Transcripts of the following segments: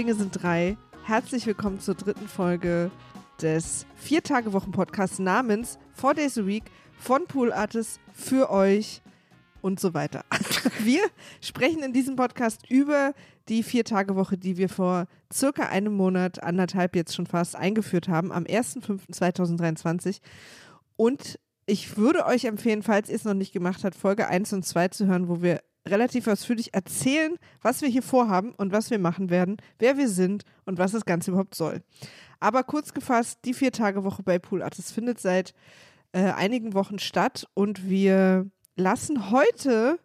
Dinge sind drei. Herzlich willkommen zur dritten Folge des Vier-Tage-Wochen-Podcasts namens Four Days a Week von Pool Artists für euch und so weiter. Wir sprechen in diesem Podcast über die Vier-Tage-Woche, die wir vor circa einem Monat, anderthalb jetzt schon fast, eingeführt haben, am 1.5.2023. Und ich würde euch empfehlen, falls ihr es noch nicht gemacht habt, Folge 1 und 2 zu hören, wo wir relativ ausführlich erzählen, was wir hier vorhaben und was wir machen werden, wer wir sind und was das Ganze überhaupt soll. Aber kurz gefasst, die Vier-Tage-Woche bei Pool Artists findet seit äh, einigen Wochen statt und wir lassen heute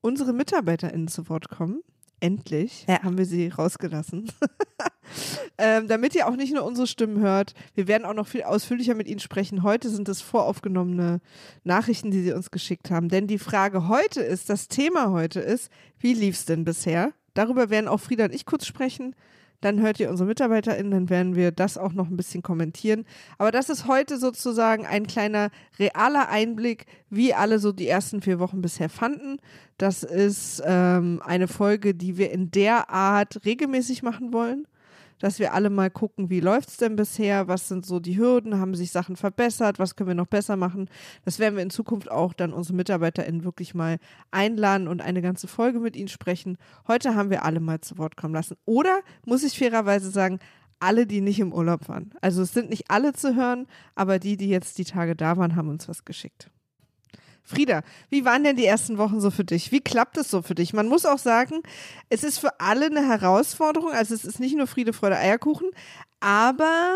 unsere MitarbeiterInnen zu Wort kommen. Endlich Ja. haben wir sie rausgelassen. ähm, damit ihr auch nicht nur unsere Stimmen hört. Wir werden auch noch viel ausführlicher mit ihnen sprechen. Heute sind es voraufgenommene Nachrichten, die sie uns geschickt haben. Denn die Frage heute ist, das Thema heute ist, wie lief's denn bisher? Darüber werden auch Frieda und ich kurz sprechen. Dann hört ihr unsere MitarbeiterInnen, dann werden wir das auch noch ein bisschen kommentieren. Aber das ist heute sozusagen ein kleiner realer Einblick, wie alle so die ersten vier Wochen bisher fanden. Das ist ähm, eine Folge, die wir in der Art regelmäßig machen wollen dass wir alle mal gucken, wie läuft's denn bisher, was sind so die Hürden, haben sich Sachen verbessert, was können wir noch besser machen. Das werden wir in Zukunft auch dann unsere MitarbeiterInnen wirklich mal einladen und eine ganze Folge mit ihnen sprechen. Heute haben wir alle mal zu Wort kommen lassen. Oder muss ich fairerweise sagen, alle, die nicht im Urlaub waren. Also es sind nicht alle zu hören, aber die, die jetzt die Tage da waren, haben uns was geschickt. Frieda, wie waren denn die ersten Wochen so für dich? Wie klappt es so für dich? Man muss auch sagen, es ist für alle eine Herausforderung. Also es ist nicht nur Friede, Freude, Eierkuchen, aber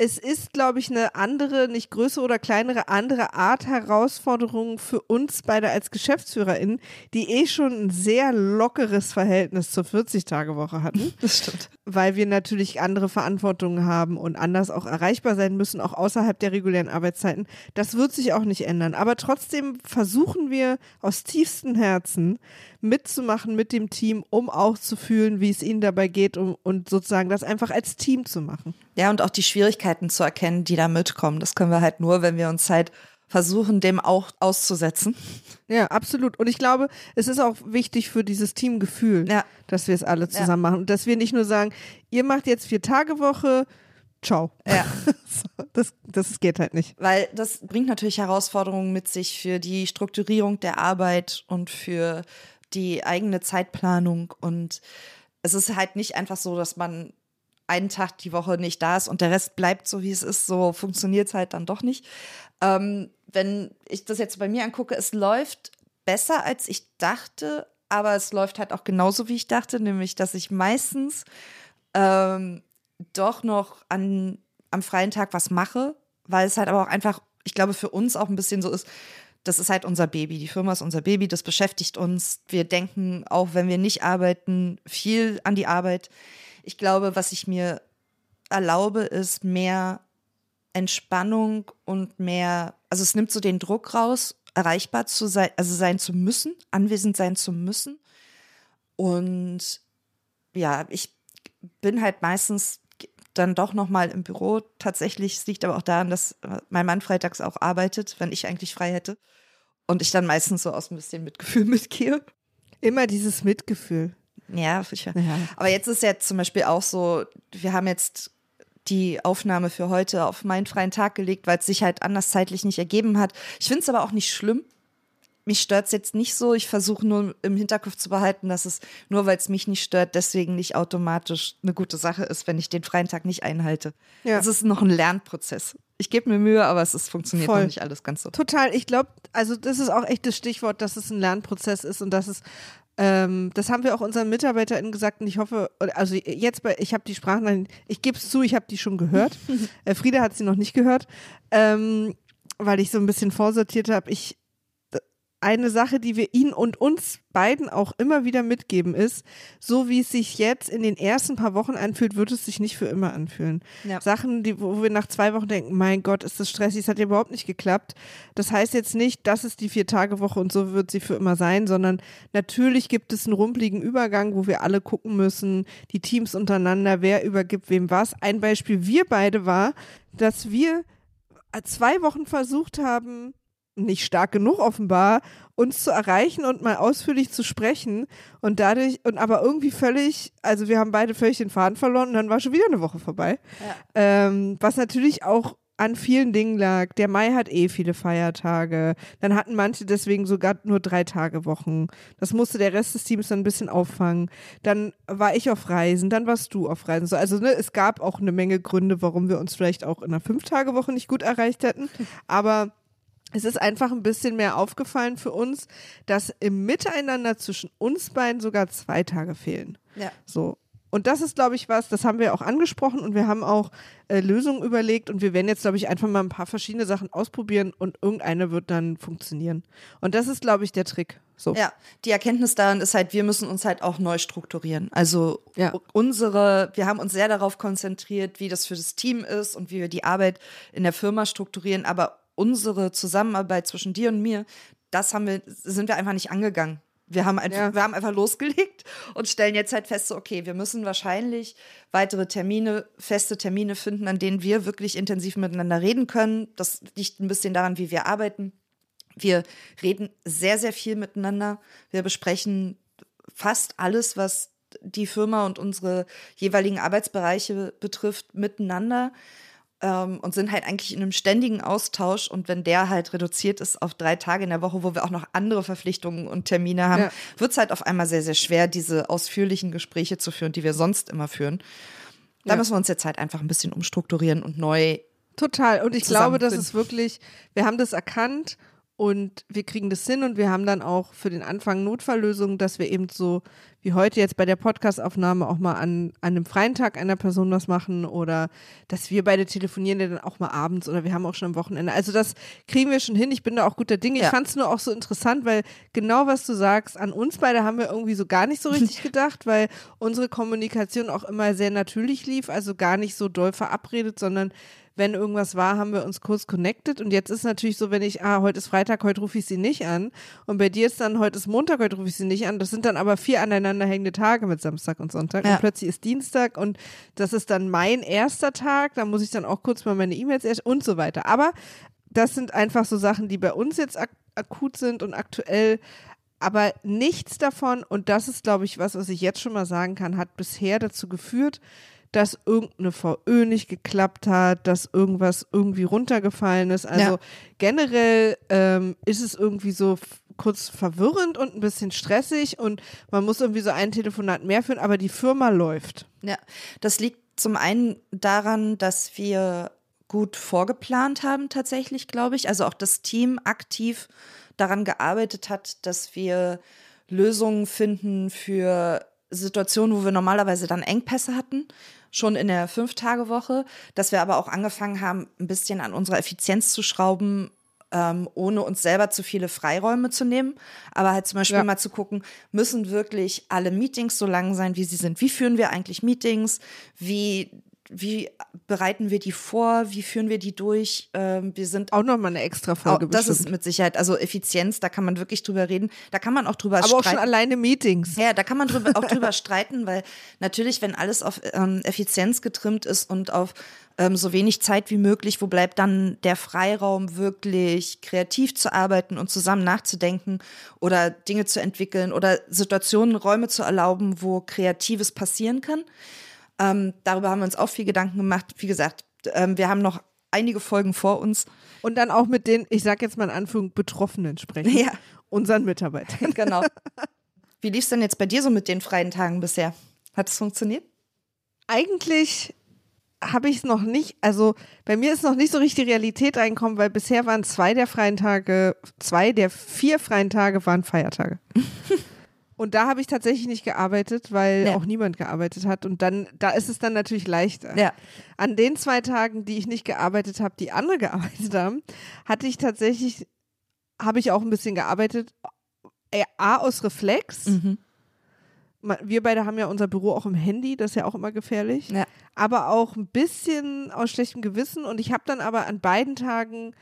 es ist, glaube ich, eine andere, nicht größere oder kleinere, andere Art Herausforderung für uns beide als GeschäftsführerInnen, die eh schon ein sehr lockeres Verhältnis zur 40-Tage-Woche hatten Das stimmt. weil wir natürlich andere Verantwortungen haben und anders auch erreichbar sein müssen, auch außerhalb der regulären Arbeitszeiten. Das wird sich auch nicht ändern. Aber trotzdem versuchen wir aus tiefstem Herzen mitzumachen mit dem Team, um auch zu fühlen, wie es ihnen dabei geht um, und sozusagen das einfach als Team zu machen. Ja, und auch die Schwierigkeiten zu erkennen, die da mitkommen. Das können wir halt nur, wenn wir uns halt versuchen, dem auch auszusetzen. Ja, absolut. Und ich glaube, es ist auch wichtig für dieses Teamgefühl, Ja. dass wir es alle Ja. zusammen machen. Und dass wir nicht nur sagen, ihr macht jetzt vier Tage Woche, ciao. Ja. Das, das geht halt nicht. Weil das bringt natürlich Herausforderungen mit sich für die Strukturierung der Arbeit und für die eigene Zeitplanung. Und es ist halt nicht einfach so, dass man einen Tag die Woche nicht da ist und der Rest bleibt so, wie es ist. So funktioniert es halt dann doch nicht. Ähm, wenn ich das jetzt bei mir angucke, es läuft besser, als ich dachte, aber es läuft halt auch genauso, wie ich dachte, nämlich, dass ich meistens ähm, doch noch an, am freien Tag was mache, weil es halt aber auch einfach, ich glaube, für uns auch ein bisschen so ist, das ist halt unser Baby. Die Firma ist unser Baby, das beschäftigt uns. Wir denken, auch wenn wir nicht arbeiten, viel an die Arbeit. Ich glaube, was ich mir erlaube, ist mehr Entspannung und mehr, also es nimmt so den Druck raus, erreichbar zu sein, also sein zu müssen, anwesend sein zu müssen. Und ja, ich bin halt meistens dann doch noch mal im Büro. Tatsächlich es liegt aber auch daran, dass mein Mann freitags auch arbeitet, wenn ich eigentlich frei hätte. Und ich dann meistens so aus ein bisschen Mitgefühl mitgehe. Immer dieses Mitgefühl. Ja, sicher. Ja. Aber jetzt ist ja zum Beispiel auch so, wir haben jetzt die Aufnahme für heute auf meinen freien Tag gelegt, weil es sich halt anders zeitlich nicht ergeben hat. Ich finde es aber auch nicht schlimm. Mich stört es jetzt nicht so. Ich versuche nur im Hinterkopf zu behalten, dass es nur weil es mich nicht stört, deswegen nicht automatisch eine gute Sache ist, wenn ich den freien Tag nicht einhalte. Ja. Es ist noch ein Lernprozess. Ich gebe mir Mühe, aber es ist, funktioniert Voll. noch nicht alles ganz so. Total. Ich glaube, also das ist auch echt das Stichwort, dass es ein Lernprozess ist und dass es ähm, das haben wir auch unseren MitarbeiterInnen gesagt und ich hoffe, also jetzt bei, ich habe die Sprachnachrichten, ich gebe es zu, ich habe die schon gehört. äh, Frieda hat sie noch nicht gehört, ähm, weil ich so ein bisschen vorsortiert habe. Ich eine Sache, die wir Ihnen und uns beiden auch immer wieder mitgeben, ist, so wie es sich jetzt in den ersten paar Wochen anfühlt, wird es sich nicht für immer anfühlen. Ja. Sachen, die, wo wir nach zwei Wochen denken, mein Gott, ist das stressig, es hat ja überhaupt nicht geklappt. Das heißt jetzt nicht, das ist die Vier-Tage-Woche und so wird sie für immer sein, sondern natürlich gibt es einen rumpligen Übergang, wo wir alle gucken müssen, die Teams untereinander, wer übergibt wem was. Ein Beispiel, wir beide war, dass wir zwei Wochen versucht haben, nicht stark genug offenbar, uns zu erreichen und mal ausführlich zu sprechen und dadurch, und aber irgendwie völlig, also wir haben beide völlig den Faden verloren und dann war schon wieder eine Woche vorbei. Ja. Ähm, was natürlich auch an vielen Dingen lag. Der Mai hat eh viele Feiertage. Dann hatten manche deswegen sogar nur drei Tage Wochen. Das musste der Rest des Teams dann ein bisschen auffangen. Dann war ich auf Reisen, dann warst du auf Reisen. So, also ne, es gab auch eine Menge Gründe, warum wir uns vielleicht auch in einer Fünf-Tage-Woche nicht gut erreicht hätten. Aber es ist einfach ein bisschen mehr aufgefallen für uns, dass im Miteinander zwischen uns beiden sogar zwei Tage fehlen. Ja. So. Und das ist, glaube ich, was, das haben wir auch angesprochen und wir haben auch äh, Lösungen überlegt und wir werden jetzt, glaube ich, einfach mal ein paar verschiedene Sachen ausprobieren und irgendeine wird dann funktionieren. Und das ist, glaube ich, der Trick. So. Ja, die Erkenntnis daran ist halt, wir müssen uns halt auch neu strukturieren. Also Ja. unsere, wir haben uns sehr darauf konzentriert, wie das für das Team ist und wie wir die Arbeit in der Firma strukturieren, aber unsere Zusammenarbeit zwischen dir und mir, das haben wir, sind wir einfach nicht angegangen. Wir haben, einfach, Ja. wir haben einfach losgelegt und stellen jetzt halt fest, so, okay, wir müssen wahrscheinlich weitere Termine, feste Termine finden, an denen wir wirklich intensiv miteinander reden können. Das liegt ein bisschen daran, wie wir arbeiten. Wir reden sehr, sehr viel miteinander. Wir besprechen fast alles, was die Firma und unsere jeweiligen Arbeitsbereiche betrifft, miteinander ähm, und sind halt eigentlich in einem ständigen Austausch. Und wenn der halt reduziert ist auf drei Tage in der Woche, wo wir auch noch andere Verpflichtungen und Termine haben, Ja. wird es halt auf einmal sehr, sehr schwer, diese ausführlichen Gespräche zu führen, die wir sonst immer führen. Da Ja. müssen wir uns jetzt halt einfach ein bisschen umstrukturieren und neu Total. Und ich glaube, das ist wirklich, wir haben das erkannt und wir kriegen das hin und wir haben dann auch für den Anfang Notfalllösungen, dass wir eben so wie heute jetzt bei der Podcastaufnahme auch mal an, an einem freien Tag einer Person was machen oder dass wir beide telefonieren ja dann auch mal abends oder wir haben auch schon am Wochenende. Also das kriegen wir schon hin. Ich bin da auch guter Dinge. Ich Ja. fand es nur auch so interessant, weil genau was du sagst, an uns beide haben wir irgendwie so gar nicht so richtig gedacht, weil unsere Kommunikation auch immer sehr natürlich lief, also gar nicht so doll verabredet, sondern wenn irgendwas war, haben wir uns kurz connected. Und jetzt ist natürlich so, wenn ich, ah, heute ist Freitag, heute rufe ich sie nicht an. Und bei dir ist dann, heute ist Montag, heute rufe ich sie nicht an. Das sind dann aber vier aneinanderhängende Tage mit Samstag und Sonntag. Ja. Und plötzlich ist Dienstag und das ist dann mein erster Tag. Da muss ich dann auch kurz mal meine E-Mails erst und so weiter. Aber das sind einfach so Sachen, die bei uns jetzt ak akut sind und aktuell. Aber nichts davon, und das ist, glaube ich, was, was ich jetzt schon mal sagen kann, hat bisher dazu geführt, dass irgendeine VÖ nicht geklappt hat, dass irgendwas irgendwie runtergefallen ist. Also Ja. generell ähm, ist es irgendwie so kurz verwirrend und ein bisschen stressig und man muss irgendwie so ein Telefonat mehr führen, aber die Firma läuft. Ja, das liegt zum einen daran, dass wir gut vorgeplant haben tatsächlich, glaube ich. Also auch das Team aktiv daran gearbeitet hat, dass wir Lösungen finden für Situationen, wo wir normalerweise dann Engpässe hatten, schon in der Fünf-Tage-Woche, dass wir aber auch angefangen haben, ein bisschen an unserer Effizienz zu schrauben, ähm, ohne uns selber zu viele Freiräume zu nehmen. Aber halt zum Beispiel Ja. mal zu gucken, müssen wirklich alle Meetings so lang sein, wie sie sind? Wie führen wir eigentlich Meetings? Wie, wie bereiten wir die vor? Wie führen wir die durch? Ähm, wir sind Auch nochmal eine extra auch, Folge das bestimmt. ist mit Sicherheit, also Effizienz, da kann man wirklich drüber reden. Da kann man auch drüber aber auch schon streiten. alleine Meetings. Ja, da kann man drüber, auch drüber streiten, weil natürlich, wenn alles auf ähm, Effizienz getrimmt ist und auf ähm, so wenig Zeit wie möglich, wo bleibt dann der Freiraum, wirklich kreativ zu arbeiten und zusammen nachzudenken oder Dinge zu entwickeln oder Situationen, Räume zu erlauben, wo Kreatives passieren kann. Ähm, darüber haben wir uns auch viel Gedanken gemacht. Wie gesagt, ähm, wir haben noch einige Folgen vor uns. Und dann auch mit den, ich sag jetzt mal in Anführung, Betroffenen sprechen. Ja. Unseren Mitarbeitern. Genau. Wie lief es denn jetzt bei dir so mit den freien Tagen bisher? Hat es funktioniert? Eigentlich habe ich es noch nicht, also bei mir ist noch nicht so richtig Realität reinkommen, weil bisher waren zwei der freien Tage, zwei der vier freien Tage waren Feiertage. Und da habe ich tatsächlich nicht gearbeitet, weil Ja. auch niemand gearbeitet hat. Und dann, da ist es dann natürlich leichter. Ja. An den zwei Tagen, die ich nicht gearbeitet habe, die andere gearbeitet haben, hatte ich tatsächlich habe ich auch ein bisschen gearbeitet. Äh, A aus Reflex. Mhm. Wir beide haben ja unser Büro auch im Handy, das ist ja auch immer gefährlich. Ja. Aber auch ein bisschen aus schlechtem Gewissen. Und ich habe dann aber an beiden Tagen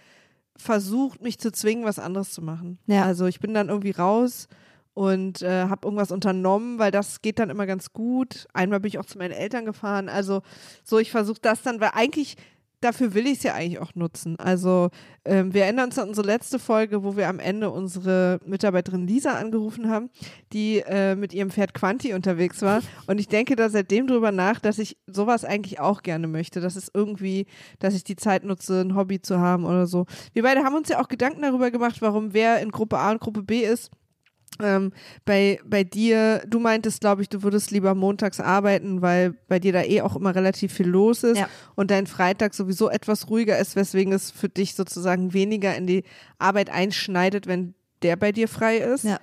versucht, mich zu zwingen, was anderes zu machen. Ja. Also ich bin dann irgendwie raus und äh, habe irgendwas unternommen, weil das geht dann immer ganz gut. Einmal bin ich auch zu meinen Eltern gefahren. Also so, ich versuche das dann, weil eigentlich dafür will ich es ja eigentlich auch nutzen. Also ähm, wir erinnern uns an unsere letzte Folge, wo wir am Ende unsere Mitarbeiterin Lisa angerufen haben, die äh, mit ihrem Pferd Quanti unterwegs war. Und ich denke da seitdem drüber nach, dass ich sowas eigentlich auch gerne möchte. Das ist irgendwie, dass ich die Zeit nutze, ein Hobby zu haben oder so. Wir beide haben uns ja auch Gedanken darüber gemacht, warum wer in Gruppe A und Gruppe B ist. Ähm, bei, bei dir, du meintest, glaube ich, du würdest lieber montags arbeiten, weil bei dir da eh auch immer relativ viel los ist Ja. und dein Freitag sowieso etwas ruhiger ist, weswegen es für dich sozusagen weniger in die Arbeit einschneidet, wenn der bei dir frei ist. Ja.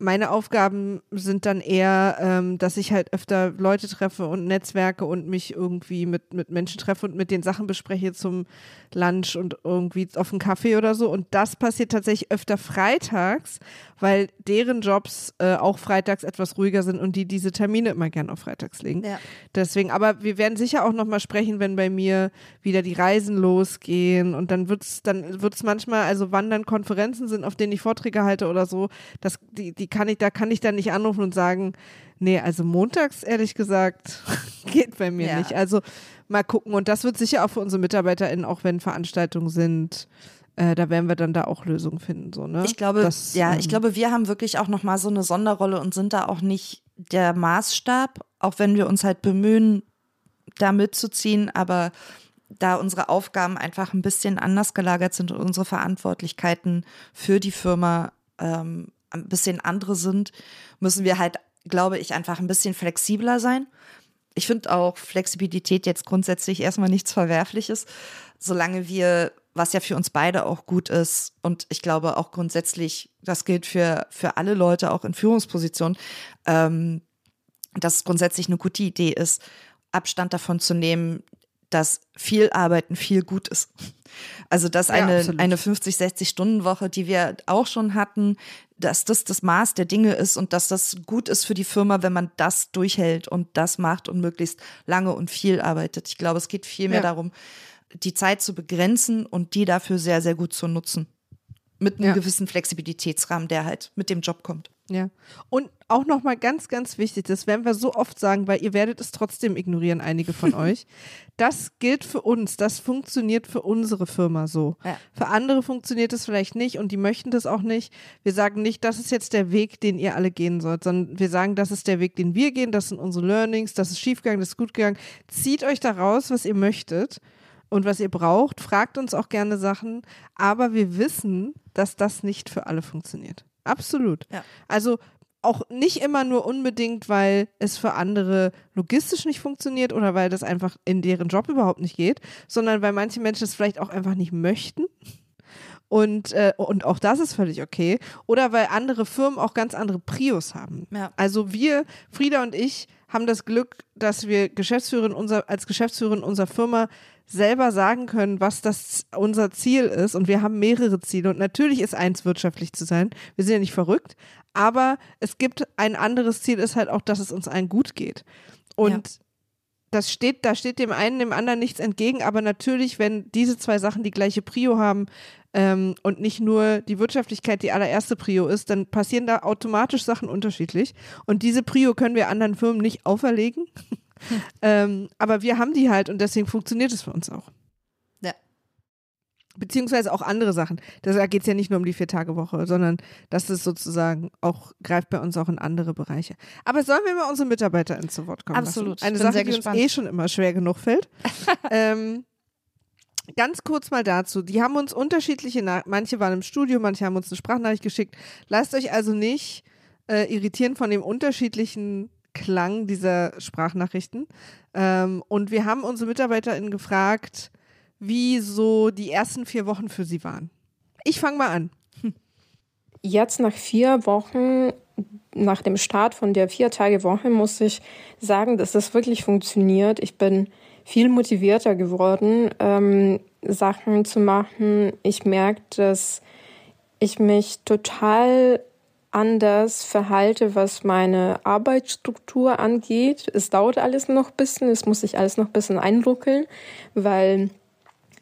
Meine Aufgaben sind dann eher, ähm, dass ich halt öfter Leute treffe und Netzwerke und mich irgendwie mit, mit Menschen treffe und mit den Sachen bespreche zum Lunch und irgendwie auf einen Kaffee oder so. Und das passiert tatsächlich öfter freitags, weil deren Jobs äh, auch freitags etwas ruhiger sind und die diese Termine immer gern auf freitags legen. Ja. Deswegen, aber wir werden sicher auch nochmal sprechen, wenn bei mir wieder die Reisen losgehen und dann wird's, dann wird's manchmal, also wann dann Konferenzen sind, auf denen ich Vorträge halte oder so, das, die, die kann ich, da kann ich dann nicht anrufen und sagen, nee, also montags, ehrlich gesagt, geht bei mir Ja. nicht. Also mal gucken. Und das wird sicher auch für unsere MitarbeiterInnen, auch wenn Veranstaltungen sind, äh, da werden wir dann da auch Lösungen finden, so, ne? Ich glaube, Das, ja, ähm, ich glaube, wir haben wirklich auch noch mal so eine Sonderrolle und sind da auch nicht der Maßstab, auch wenn wir uns halt bemühen, da mitzuziehen, aber da unsere Aufgaben einfach ein bisschen anders gelagert sind und unsere Verantwortlichkeiten für die Firma ähm, ein bisschen andere sind, müssen wir halt, glaube ich, einfach ein bisschen flexibler sein. Ich finde auch Flexibilität jetzt grundsätzlich erstmal nichts Verwerfliches, solange wir, was ja für uns beide auch gut ist, und ich glaube auch grundsätzlich, das gilt für, für alle Leute, auch in Führungspositionen, ähm, dass es grundsätzlich eine gute Idee ist, Abstand davon zu nehmen, dass viel Arbeiten viel gut ist. Also, dass Ja, eine, absolut. eine 50, 60 Stunden Woche, die wir auch schon hatten, dass das das Maß der Dinge ist und dass das gut ist für die Firma, wenn man das durchhält und das macht und möglichst lange und viel arbeitet. Ich glaube, es geht vielmehr Ja. darum, die Zeit zu begrenzen und die dafür sehr, sehr gut zu nutzen. Mit einem Ja. gewissen Flexibilitätsrahmen, der halt mit dem Job kommt. Ja. Und auch nochmal ganz, ganz wichtig, das werden wir so oft sagen, weil ihr werdet es trotzdem ignorieren, einige von euch. Das gilt für uns, das funktioniert für unsere Firma so. Ja. Für andere funktioniert es vielleicht nicht und die möchten das auch nicht. Wir sagen nicht, das ist jetzt der Weg, den ihr alle gehen sollt, sondern wir sagen, das ist der Weg, den wir gehen, das sind unsere Learnings, das ist schiefgegangen, das ist gut gegangen. Zieht euch da raus, was ihr möchtet und was ihr braucht. Fragt uns auch gerne Sachen, aber wir wissen, dass das nicht für alle funktioniert. Absolut. Ja. Also auch nicht immer nur unbedingt, weil es für andere logistisch nicht funktioniert oder weil das einfach in deren Job überhaupt nicht geht, sondern weil manche Menschen es vielleicht auch einfach nicht möchten. Und, äh, und auch das ist völlig okay. Oder weil andere Firmen auch ganz andere Prios haben. Ja. Also wir, Frieda und ich, haben das Glück, dass wir Geschäftsführerin unser, als Geschäftsführerin unserer Firma selber sagen können, was das unser Ziel ist. Und wir haben mehrere Ziele. Und natürlich ist eins wirtschaftlich zu sein. Wir sind ja nicht verrückt. Aber es gibt ein anderes Ziel, ist halt auch, dass es uns allen gut geht. Und das steht, da steht dem einen, dem anderen nichts entgegen. Aber natürlich, wenn diese zwei Sachen die gleiche Prio haben ähm, und nicht nur die Wirtschaftlichkeit die allererste Prio ist, dann passieren da automatisch Sachen unterschiedlich. Und diese Prio können wir anderen Firmen nicht auferlegen. ähm, aber wir haben die halt und deswegen funktioniert es für uns auch. Ja. Beziehungsweise auch andere Sachen. Da geht es ja nicht nur um die Vier-Tage-Woche, sondern das ist sozusagen auch, greift bei uns auch in andere Bereiche. Aber sollen wir mal unsere MitarbeiterInnen zu Wort kommen Absolut. lassen? Eine Sache, die gespannt. uns eh schon immer schwer genug fällt. ähm, ganz kurz mal dazu. Die haben uns unterschiedliche, Na manche waren im Studio, manche haben uns eine Sprachnachricht geschickt. Lasst euch also nicht äh, irritieren von dem unterschiedlichen Klang dieser Sprachnachrichten. Ähm, und wir haben unsere MitarbeiterInnen gefragt, wie so die ersten vier Wochen für sie waren. Ich fange mal an. Jetzt nach vier Wochen, nach dem Start von der Vier-Tage-Woche, muss ich sagen, dass das wirklich funktioniert. Ich bin viel motivierter geworden, ähm, Sachen zu machen. Ich merke, dass ich mich total anders verhalte, was meine Arbeitsstruktur angeht. Es dauert alles noch ein bisschen, es muss sich alles noch ein bisschen einruckeln, weil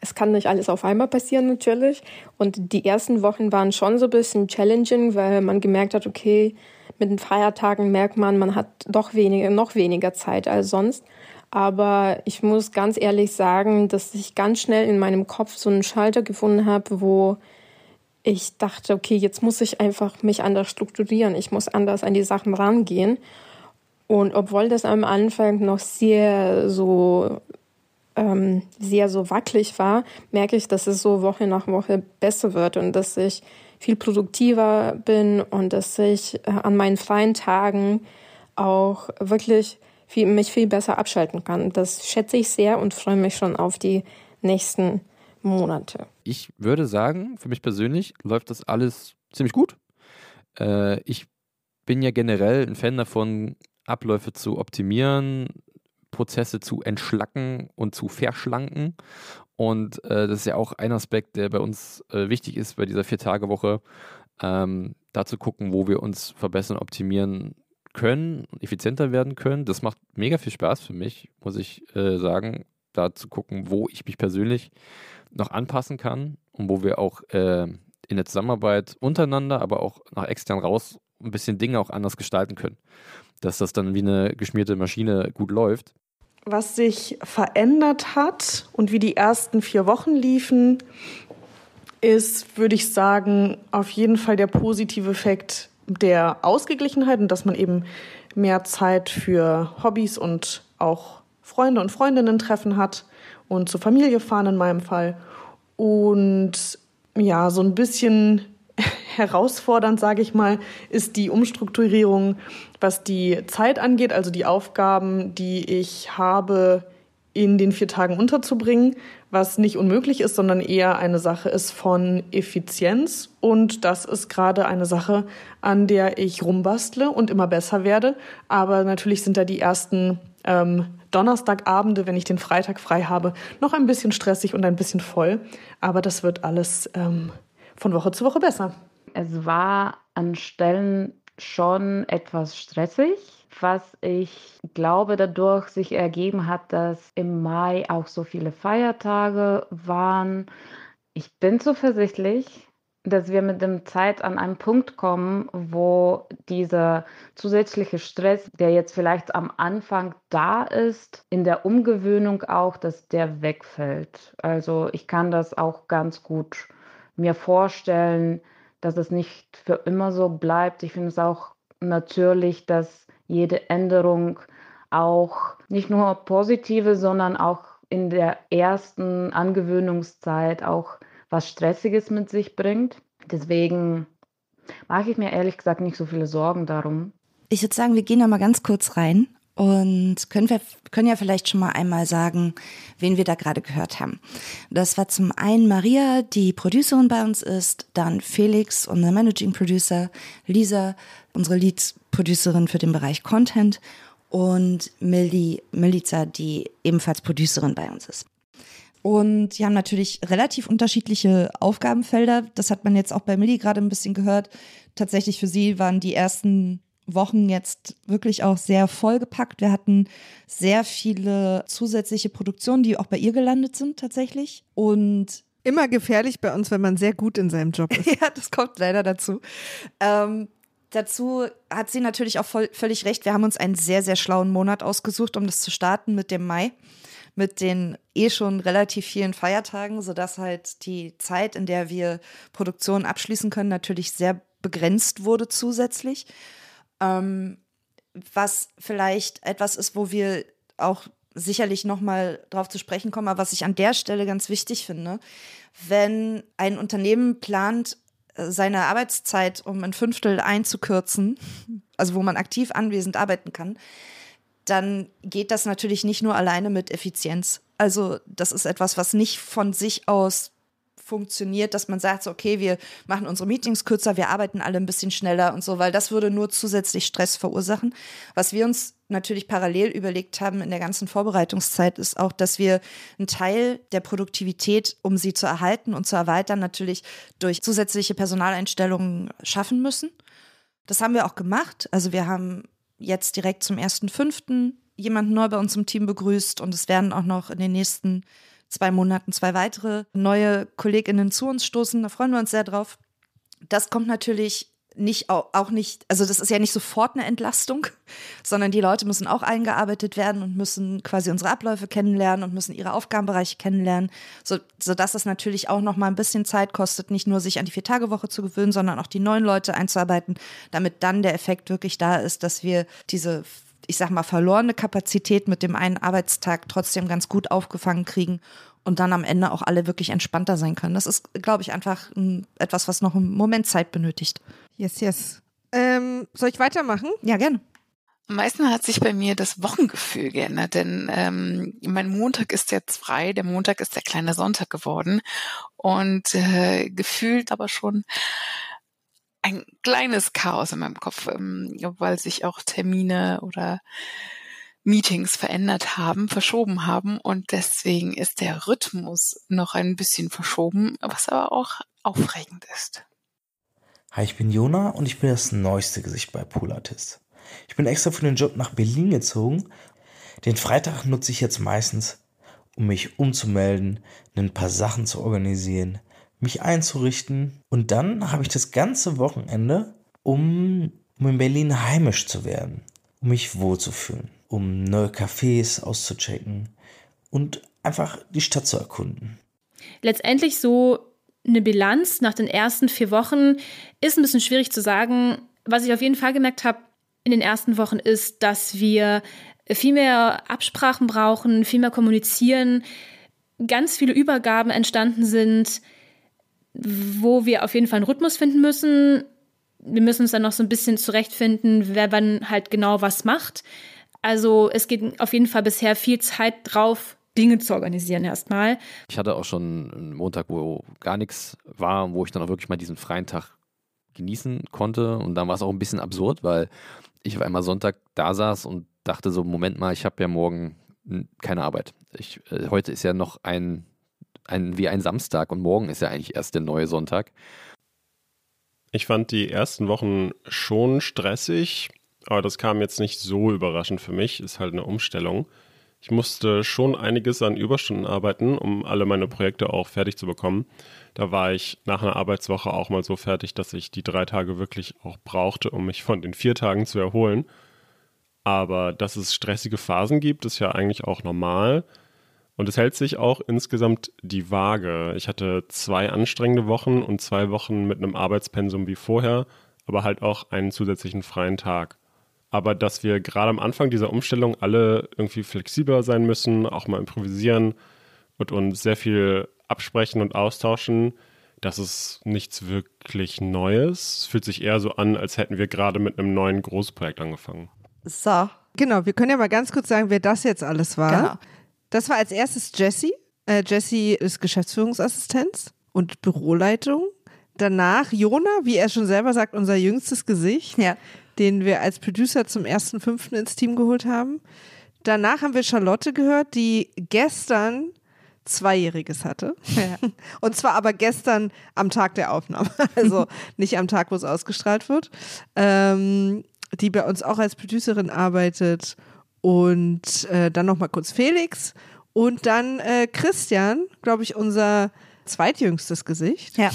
es kann nicht alles auf einmal passieren natürlich. Und die ersten Wochen waren schon so ein bisschen challenging, weil man gemerkt hat, okay, mit den Feiertagen merkt man, man hat doch weniger, noch weniger Zeit als sonst. Aber ich muss ganz ehrlich sagen, dass ich ganz schnell in meinem Kopf so einen Schalter gefunden habe, wo ich dachte, okay, jetzt muss ich einfach mich anders strukturieren. Ich muss anders an die Sachen rangehen. Und obwohl das am Anfang noch sehr so ähm, sehr so wackelig war, merke ich, dass es so Woche nach Woche besser wird und dass ich viel produktiver bin und dass ich äh, an meinen freien Tagen auch wirklich viel, mich viel besser abschalten kann. Das schätze ich sehr und freue mich schon auf die nächsten Monate. Ich würde sagen, für mich persönlich läuft das alles ziemlich gut. Äh, ich bin ja generell ein Fan davon, Abläufe zu optimieren, Prozesse zu entschlacken und zu verschlanken. Und äh, das ist ja auch ein Aspekt, der bei uns äh, wichtig ist bei dieser Vier-Tage-Woche, ähm, da zu gucken, wo wir uns verbessern, optimieren können, effizienter werden können. Das macht mega viel Spaß für mich, muss ich äh, sagen, da zu gucken, wo ich mich persönlich noch anpassen kann und wo wir auch äh, in der Zusammenarbeit untereinander, aber auch nach extern raus ein bisschen Dinge auch anders gestalten können. Dass das dann wie eine geschmierte Maschine gut läuft. Was sich verändert hat und wie die ersten vier Wochen liefen, ist, würde ich sagen, auf jeden Fall der positive Effekt der Ausgeglichenheit und dass man eben mehr Zeit für Hobbys und auch Freunde und Freundinnen treffen hat und zur Familie fahren in meinem Fall. Und ja, so ein bisschen herausfordernd, sage ich mal, ist die Umstrukturierung, was die Zeit angeht, also die Aufgaben, die ich habe, in den vier Tagen unterzubringen, was nicht unmöglich ist, sondern eher eine Sache ist von Effizienz. Und das ist gerade eine Sache, an der ich rumbastle und immer besser werde. Aber natürlich sind da die ersten ähm, Donnerstagabende, wenn ich den Freitag frei habe, noch ein bisschen stressig und ein bisschen voll. Aber das wird alles ähm, von Woche zu Woche besser. Es war an Stellen schon etwas stressig, was ich glaube dadurch sich ergeben hat, dass im Mai auch so viele Feiertage waren. Ich bin zuversichtlich, dass wir mit dem Zeit an einen Punkt kommen, wo dieser zusätzliche Stress, der jetzt vielleicht am Anfang da ist, in der Umgewöhnung auch, dass der wegfällt. Also ich kann das auch ganz gut mir vorstellen, dass es nicht für immer so bleibt. Ich finde es auch natürlich, dass jede Änderung auch nicht nur positive, sondern auch in der ersten Angewöhnungszeit auch was Stressiges mit sich bringt. Deswegen mache ich mir ehrlich gesagt nicht so viele Sorgen darum. Ich würde sagen, wir gehen da mal ganz kurz rein und können wir können ja vielleicht schon mal einmal sagen, wen wir da gerade gehört haben. Das war zum einen Maria, die Producerin bei uns ist, dann Felix, unser Managing Producer, Lisa, unsere Lead Producerin für den Bereich Content und Mildi Milica, die ebenfalls Producerin bei uns ist. Und die haben natürlich relativ unterschiedliche Aufgabenfelder. Das hat man jetzt auch bei Milli gerade ein bisschen gehört. Tatsächlich für sie waren die ersten Wochen jetzt wirklich auch sehr vollgepackt. Wir hatten sehr viele zusätzliche Produktionen, die auch bei ihr gelandet sind tatsächlich. Und immer gefährlich bei uns, wenn man sehr gut in seinem Job ist. ja, das kommt leider dazu. Ähm, dazu hat sie natürlich auch voll, völlig recht. Wir haben uns einen sehr, sehr schlauen Monat ausgesucht, um das zu starten mit dem Mai mit den eh schon relativ vielen Feiertagen, sodass halt die Zeit, in der wir Produktionen abschließen können, natürlich sehr begrenzt wurde zusätzlich. Ähm, was vielleicht etwas ist, wo wir auch sicherlich nochmal drauf zu sprechen kommen, aber was ich an der Stelle ganz wichtig finde, wenn ein Unternehmen plant, äh, seine Arbeitszeit um ein Fünftel einzukürzen, also wo man aktiv anwesend arbeiten kann, dann geht das natürlich nicht nur alleine mit Effizienz. Also das ist etwas, was nicht von sich aus funktioniert, dass man sagt, okay, wir machen unsere Meetings kürzer, wir arbeiten alle ein bisschen schneller und so, weil das würde nur zusätzlich Stress verursachen. Was wir uns natürlich parallel überlegt haben in der ganzen Vorbereitungszeit, ist auch, dass wir einen Teil der Produktivität, um sie zu erhalten und zu erweitern, natürlich durch zusätzliche Personaleinstellungen schaffen müssen. Das haben wir auch gemacht. Also wir haben jetzt direkt zum 1.5. jemanden neu bei uns im Team begrüßt und es werden auch noch in den nächsten zwei Monaten zwei weitere neue KollegInnen zu uns stoßen. Da freuen wir uns sehr drauf. Das kommt natürlich nicht auch nicht, also das ist ja nicht sofort eine Entlastung, sondern die Leute müssen auch eingearbeitet werden und müssen quasi unsere Abläufe kennenlernen und müssen ihre Aufgabenbereiche kennenlernen, so, sodass es natürlich auch noch mal ein bisschen Zeit kostet, nicht nur sich an die Vier-Tage-Woche zu gewöhnen, sondern auch die neuen Leute einzuarbeiten, damit dann der Effekt wirklich da ist, dass wir diese ich sag mal, verlorene Kapazität mit dem einen Arbeitstag trotzdem ganz gut aufgefangen kriegen und dann am Ende auch alle wirklich entspannter sein können. Das ist, glaube ich, einfach etwas, was noch einen Moment Zeit benötigt. Yes, yes. Ähm, soll ich weitermachen? Ja, gerne. Am meisten hat sich bei mir das Wochengefühl geändert, denn ähm, mein Montag ist jetzt frei, der Montag ist der kleine Sonntag geworden und äh, gefühlt aber schon ein kleines Chaos in meinem Kopf, ähm, weil sich auch Termine oder Meetings verändert haben, verschoben haben und deswegen ist der Rhythmus noch ein bisschen verschoben, was aber auch aufregend ist. Hi, ich bin Jona und ich bin das neueste Gesicht bei Pool Artist. Ich bin extra für den Job nach Berlin gezogen. Den Freitag nutze ich jetzt meistens, um mich umzumelden, ein paar Sachen zu organisieren, mich einzurichten und dann habe ich das ganze Wochenende, um, um in Berlin heimisch zu werden, um mich wohlzufühlen, um neue Cafés auszuchecken und einfach die Stadt zu erkunden. Letztendlich so eine Bilanz nach den ersten vier Wochen ist ein bisschen schwierig zu sagen. Was ich auf jeden Fall gemerkt habe in den ersten Wochen ist, dass wir viel mehr Absprachen brauchen, viel mehr kommunizieren, ganz viele Übergaben entstanden sind, wo wir auf jeden Fall einen Rhythmus finden müssen. Wir müssen uns dann noch so ein bisschen zurechtfinden, wer wann halt genau was macht. Also es geht auf jeden Fall bisher viel Zeit drauf, Dinge zu organisieren erstmal. Ich hatte auch schon einen Montag, wo gar nichts war, wo ich dann auch wirklich mal diesen freien Tag genießen konnte. Und dann war es auch ein bisschen absurd, weil ich auf einmal Sonntag da saß und dachte so, Moment mal, ich habe ja morgen keine Arbeit. Ich, äh, heute ist ja noch ein, ein, wie ein Samstag und morgen ist ja eigentlich erst der neue Sonntag. Ich fand die ersten Wochen schon stressig, aber das kam jetzt nicht so überraschend für mich, ist halt eine Umstellung. Ich musste schon einiges an Überstunden arbeiten, um alle meine Projekte auch fertig zu bekommen. Da war ich nach einer Arbeitswoche auch mal so fertig, dass ich die drei Tage wirklich auch brauchte, um mich von den vier Tagen zu erholen. Aber dass es stressige Phasen gibt, ist ja eigentlich auch normal. Und es hält sich auch insgesamt die Waage. Ich hatte zwei anstrengende Wochen und zwei Wochen mit einem Arbeitspensum wie vorher, aber halt auch einen zusätzlichen freien Tag aber dass wir gerade am Anfang dieser Umstellung alle irgendwie flexibler sein müssen, auch mal improvisieren und uns sehr viel absprechen und austauschen, das ist nichts wirklich Neues. Es fühlt sich eher so an, als hätten wir gerade mit einem neuen Großprojekt angefangen. So. Genau, wir können ja mal ganz kurz sagen, wer das jetzt alles war. Genau. Das war als erstes Jessie. Äh, Jessie ist Geschäftsführungsassistenz und Büroleitung. Danach Jona, wie er schon selber sagt, unser jüngstes Gesicht. Ja den wir als Producer zum ersten Fünften ins Team geholt haben. Danach haben wir Charlotte gehört, die gestern Zweijähriges hatte. Ja. Und zwar aber gestern am Tag der Aufnahme, also nicht am Tag, wo es ausgestrahlt wird. Ähm, die bei uns auch als Producerin arbeitet. Und äh, dann nochmal kurz Felix. Und dann äh, Christian, glaube ich, unser zweitjüngstes Gesicht. Ja.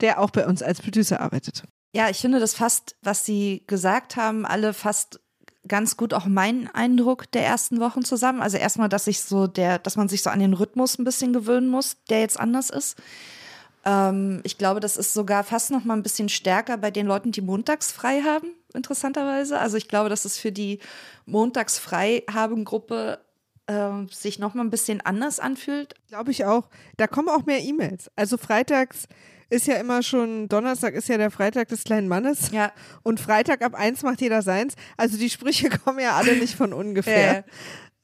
Der auch bei uns als Producer arbeitet. Ja, ich finde das fast, was Sie gesagt haben, alle fast ganz gut auch mein Eindruck der ersten Wochen zusammen. Also erstmal, dass ich so der, dass man sich so an den Rhythmus ein bisschen gewöhnen muss, der jetzt anders ist. Ähm, ich glaube, das ist sogar fast noch mal ein bisschen stärker bei den Leuten, die montags frei haben, interessanterweise. Also ich glaube, dass es für die montags frei haben Gruppe äh, sich noch mal ein bisschen anders anfühlt. Glaube ich auch. Da kommen auch mehr E-Mails. Also freitags ist ja immer schon, Donnerstag ist ja der Freitag des kleinen Mannes. Ja. Und Freitag ab eins macht jeder seins. Also die Sprüche kommen ja alle nicht von ungefähr.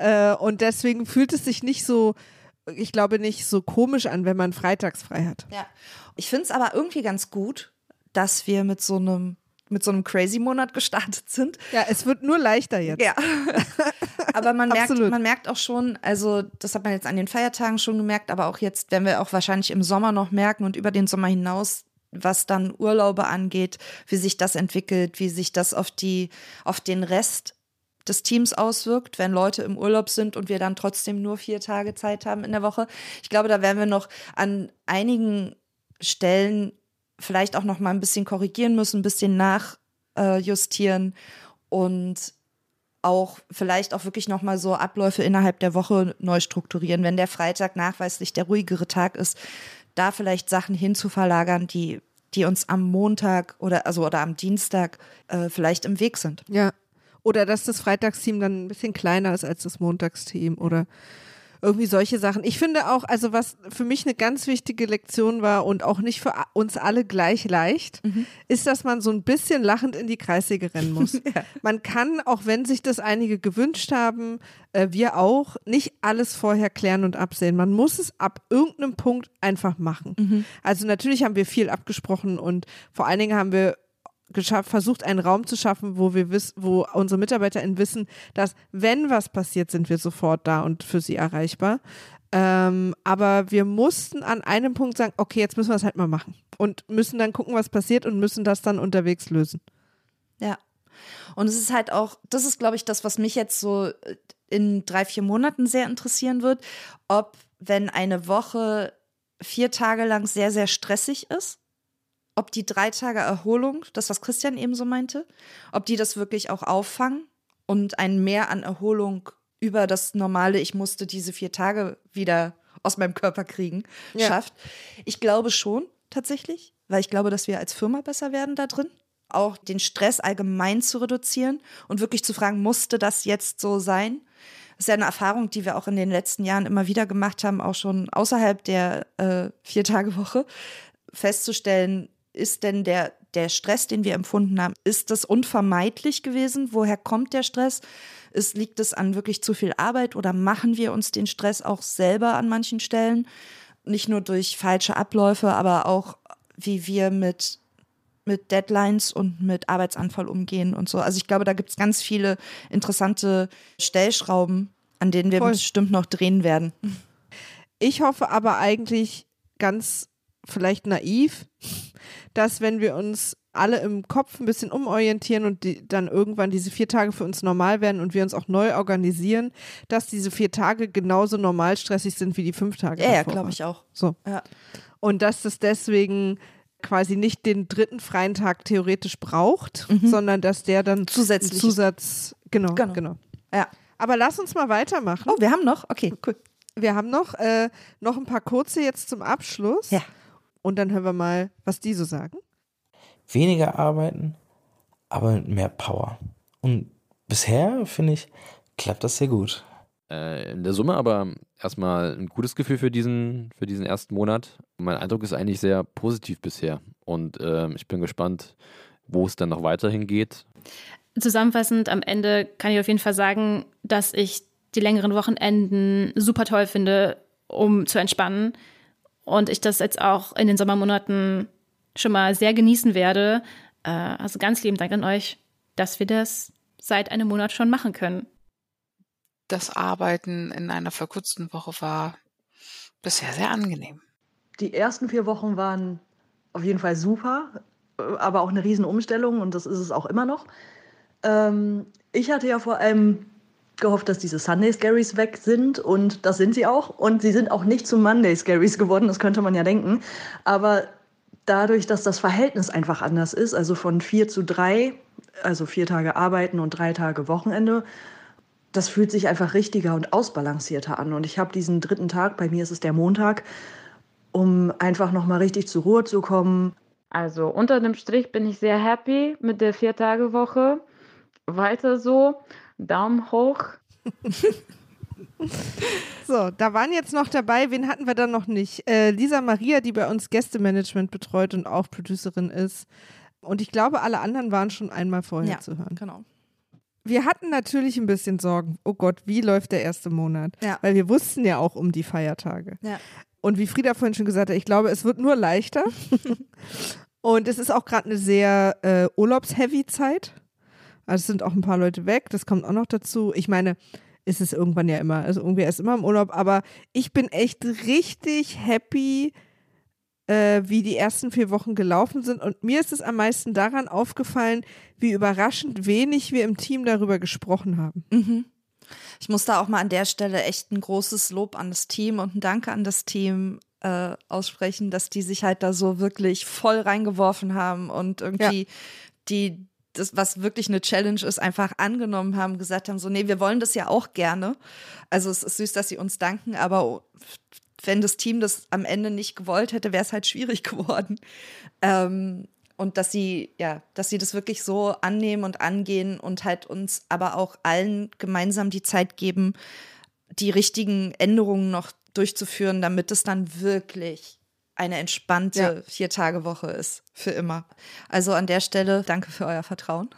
ja. äh, und deswegen fühlt es sich nicht so, ich glaube, nicht so komisch an, wenn man freitags frei hat. Ja. Ich finde es aber irgendwie ganz gut, dass wir mit so einem mit so einem Crazy-Monat gestartet sind. Ja, es wird nur leichter jetzt. Ja. aber man merkt, man merkt auch schon, also das hat man jetzt an den Feiertagen schon gemerkt, aber auch jetzt werden wir auch wahrscheinlich im Sommer noch merken und über den Sommer hinaus, was dann Urlaube angeht, wie sich das entwickelt, wie sich das auf die, auf den Rest des Teams auswirkt, wenn Leute im Urlaub sind und wir dann trotzdem nur vier Tage Zeit haben in der Woche. Ich glaube, da werden wir noch an einigen Stellen vielleicht auch noch mal ein bisschen korrigieren müssen, ein bisschen nachjustieren und auch vielleicht auch wirklich noch mal so Abläufe innerhalb der Woche neu strukturieren. Wenn der Freitag nachweislich der ruhigere Tag ist, da vielleicht Sachen hinzuverlagern, die die uns am Montag oder also oder am Dienstag äh, vielleicht im Weg sind. Ja. Oder dass das Freitagsteam dann ein bisschen kleiner ist als das Montagsteam oder irgendwie solche Sachen. Ich finde auch, also was für mich eine ganz wichtige Lektion war und auch nicht für uns alle gleich leicht, ist, dass man so ein bisschen lachend in die Kreissäge rennen muss. Man kann, auch wenn sich das einige gewünscht haben, äh, wir auch, nicht alles vorher klären und absehen. Man muss es ab irgendeinem Punkt einfach machen. Also natürlich haben wir viel abgesprochen und vor allen Dingen haben wir versucht, einen Raum zu schaffen, wo wir wissen, wo unsere MitarbeiterInnen wissen, dass wenn was passiert, sind wir sofort da und für sie erreichbar. Ähm, aber wir mussten an einem Punkt sagen, okay, jetzt müssen wir es halt mal machen und müssen dann gucken, was passiert und müssen das dann unterwegs lösen. Ja. Und es ist halt auch, das ist, glaube ich, das, was mich jetzt so äh, in drei, vier Monaten sehr interessieren wird, ob, wenn eine Woche vier Tage lang sehr, sehr stressig ist, ob die drei Tage Erholung, das, was Christian eben so meinte, ob die das wirklich auch auffangen und ein Mehr an Erholung über das normale, ich musste diese vier Tage wieder aus meinem Körper kriegen, Ja. schafft. Ich glaube schon, tatsächlich, weil ich glaube, dass wir als Firma besser werden da drin. Auch den Stress allgemein zu reduzieren und wirklich zu fragen, musste das jetzt so sein? Das ist ja eine Erfahrung, die wir auch in den letzten Jahren immer wieder gemacht haben, auch schon außerhalb der äh, Vier-Tage-Woche, festzustellen, ist denn der, der Stress, den wir empfunden haben, ist das unvermeidlich gewesen? Woher kommt der Stress? Ist, liegt es an wirklich zu viel Arbeit oder machen wir uns den Stress auch selber an manchen Stellen? Nicht nur durch falsche Abläufe, aber auch wie wir mit, mit Deadlines und mit Arbeitsanfall umgehen und so. Also ich glaube, da gibt es ganz viele interessante Stellschrauben, an denen wir Voll. bestimmt noch drehen werden. Ich hoffe aber eigentlich ganz vielleicht naiv, dass wenn wir uns alle im Kopf ein bisschen umorientieren und die, dann irgendwann diese vier Tage für uns normal werden und wir uns auch neu organisieren, dass diese vier Tage genauso normal stressig sind wie die fünf Tage. Ja, ja, glaube ich auch. So. Ja. Und dass das deswegen quasi nicht den dritten freien Tag theoretisch braucht, sondern dass der dann Mhm. Zusätzlich. Zusatz, genau, Genau. genau. Ja. Aber lass uns mal weitermachen. Oh, wir haben noch? Okay, cool. Wir haben noch, äh, noch ein paar kurze jetzt zum Abschluss. Ja. Und dann hören wir mal, was die so sagen. Weniger arbeiten, aber mit mehr Power. Und bisher, finde ich, klappt das sehr gut. Äh, in der Summe aber erstmal ein gutes Gefühl für diesen, für diesen ersten Monat. Mein Eindruck ist eigentlich sehr positiv bisher. Und ähm, ich bin gespannt, wo es dann noch weiterhin geht. Zusammenfassend am Ende kann ich auf jeden Fall sagen, dass ich die längeren Wochenenden super toll finde, um zu entspannen. Und ich das jetzt auch in den Sommermonaten schon mal sehr genießen werde. Äh, Also ganz lieben Dank an euch, dass wir das seit einem Monat schon machen können. Das Arbeiten in einer verkürzten Woche war bisher sehr angenehm. Die ersten vier Wochen waren auf jeden Fall super, aber auch eine Riesenumstellung und das ist es auch immer noch. Ähm, ich hatte ja vor allem gehofft, dass diese Sunday Scaries weg sind und das sind sie auch. Und sie sind auch nicht zu Monday Scaries geworden, das könnte man ja denken. Aber dadurch, dass das Verhältnis einfach anders ist, also von vier zu drei, also vier Tage arbeiten und drei Tage Wochenende, das fühlt sich einfach richtiger und ausbalancierter an. Und ich habe diesen dritten Tag, bei mir ist es der Montag, um einfach nochmal richtig zur Ruhe zu kommen. Also unter dem Strich bin ich sehr happy mit der Vier-Tage-Woche. Weiter so. Daumen hoch. So, da waren jetzt noch dabei, wen hatten wir da noch nicht? Äh, Lisa Maria, die bei uns Gästemanagement betreut und auch Producerin ist. Und ich glaube, alle anderen waren schon einmal vorher Ja, zu hören. genau. Wir hatten natürlich ein bisschen Sorgen. Oh Gott, wie läuft der erste Monat? Ja. Weil wir wussten ja auch um die Feiertage. Ja. Und wie Frieda vorhin schon gesagt hat, ich glaube, es wird nur leichter. Und es ist auch gerade eine sehr äh, urlaubsheavy Zeit. Also es sind auch ein paar Leute weg, das kommt auch noch dazu. Ich meine, ist es irgendwann ja immer, also irgendwer ist immer im Urlaub, aber ich bin echt richtig happy, äh, wie die ersten vier Wochen gelaufen sind. Und mir ist es am meisten daran aufgefallen, wie überraschend wenig wir im Team darüber gesprochen haben. Mhm. Ich muss da auch mal an der Stelle echt ein großes Lob an das Team und ein Danke an das Team äh, aussprechen, dass die sich halt da so wirklich voll reingeworfen haben und irgendwie ja. die das, was wirklich eine Challenge ist, einfach angenommen haben, gesagt haben, so, nee, wir wollen das ja auch gerne. Also es ist süß, dass sie uns danken, aber wenn das Team das am Ende nicht gewollt hätte, wäre es halt schwierig geworden. Ähm, und dass sie, ja, dass sie das wirklich so annehmen und angehen und halt uns aber auch allen gemeinsam die Zeit geben, die richtigen Änderungen noch durchzuführen, damit es dann wirklich eine entspannte ja. Vier-Tage-Woche ist. Für immer. Also an der Stelle danke für euer Vertrauen.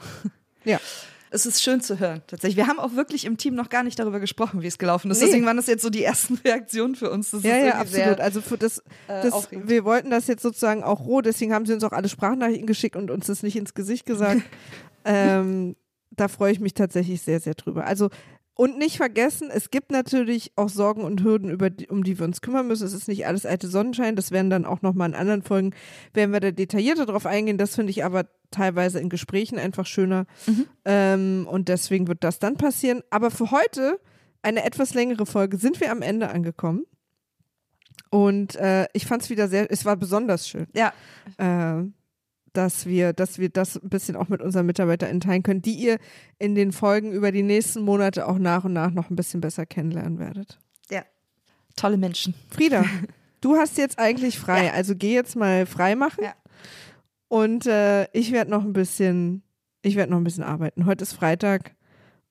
Ja. Es ist schön zu hören, tatsächlich. Wir haben auch wirklich im Team noch gar nicht darüber gesprochen, wie es gelaufen ist. Nee. Deswegen waren das jetzt so die ersten Reaktionen für uns. Das ja, ja, absolut. also für das, äh, das wir wollten das jetzt sozusagen auch roh, deswegen haben sie uns auch alle Sprachnachrichten geschickt und uns das nicht ins Gesicht gesagt. ähm, da freue ich mich tatsächlich sehr, sehr drüber. Also und nicht vergessen, es gibt natürlich auch Sorgen und Hürden, die, um die wir uns kümmern müssen. Es ist nicht alles alte Sonnenschein. Das werden dann auch nochmal in anderen Folgen, werden wir da detaillierter drauf eingehen. Das finde ich aber teilweise in Gesprächen einfach schöner. Mhm. Ähm, und deswegen wird das dann passieren. Aber für heute, eine etwas längere Folge, sind wir am Ende angekommen. Und äh, ich fand es wieder sehr, es war besonders schön. Ja. Äh, dass wir, dass wir das ein bisschen auch mit unseren MitarbeiterInnen teilen können, die ihr in den Folgen über die nächsten Monate auch nach und nach noch ein bisschen besser kennenlernen werdet. Ja, tolle Menschen. Frieda, du hast jetzt eigentlich frei, ja. also geh jetzt mal frei machen. Ja. Und äh, ich werde noch ein bisschen, ich werde noch ein bisschen arbeiten. Heute ist Freitag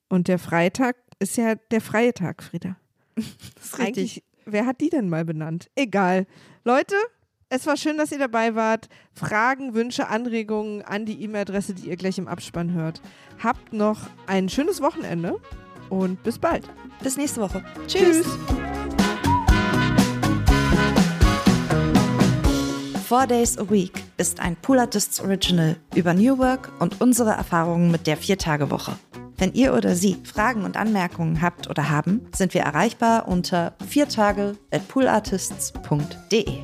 und der Freitag ist ja der freie Tag, Frieda. das ist richtig. wer hat die denn mal benannt? Egal. Leute, es war schön, dass ihr dabei wart. Fragen, Wünsche, Anregungen an die E-Mail-Adresse, die ihr gleich im Abspann hört. Habt noch ein schönes Wochenende und bis bald. Bis nächste Woche. Tschüss. Tschüss. Four Days a Week ist ein Pool Artists Original über New Work und unsere Erfahrungen mit der Viertagewoche. Wenn ihr oder sie Fragen und Anmerkungen habt oder haben, sind wir erreichbar unter viertage at poolartists.de.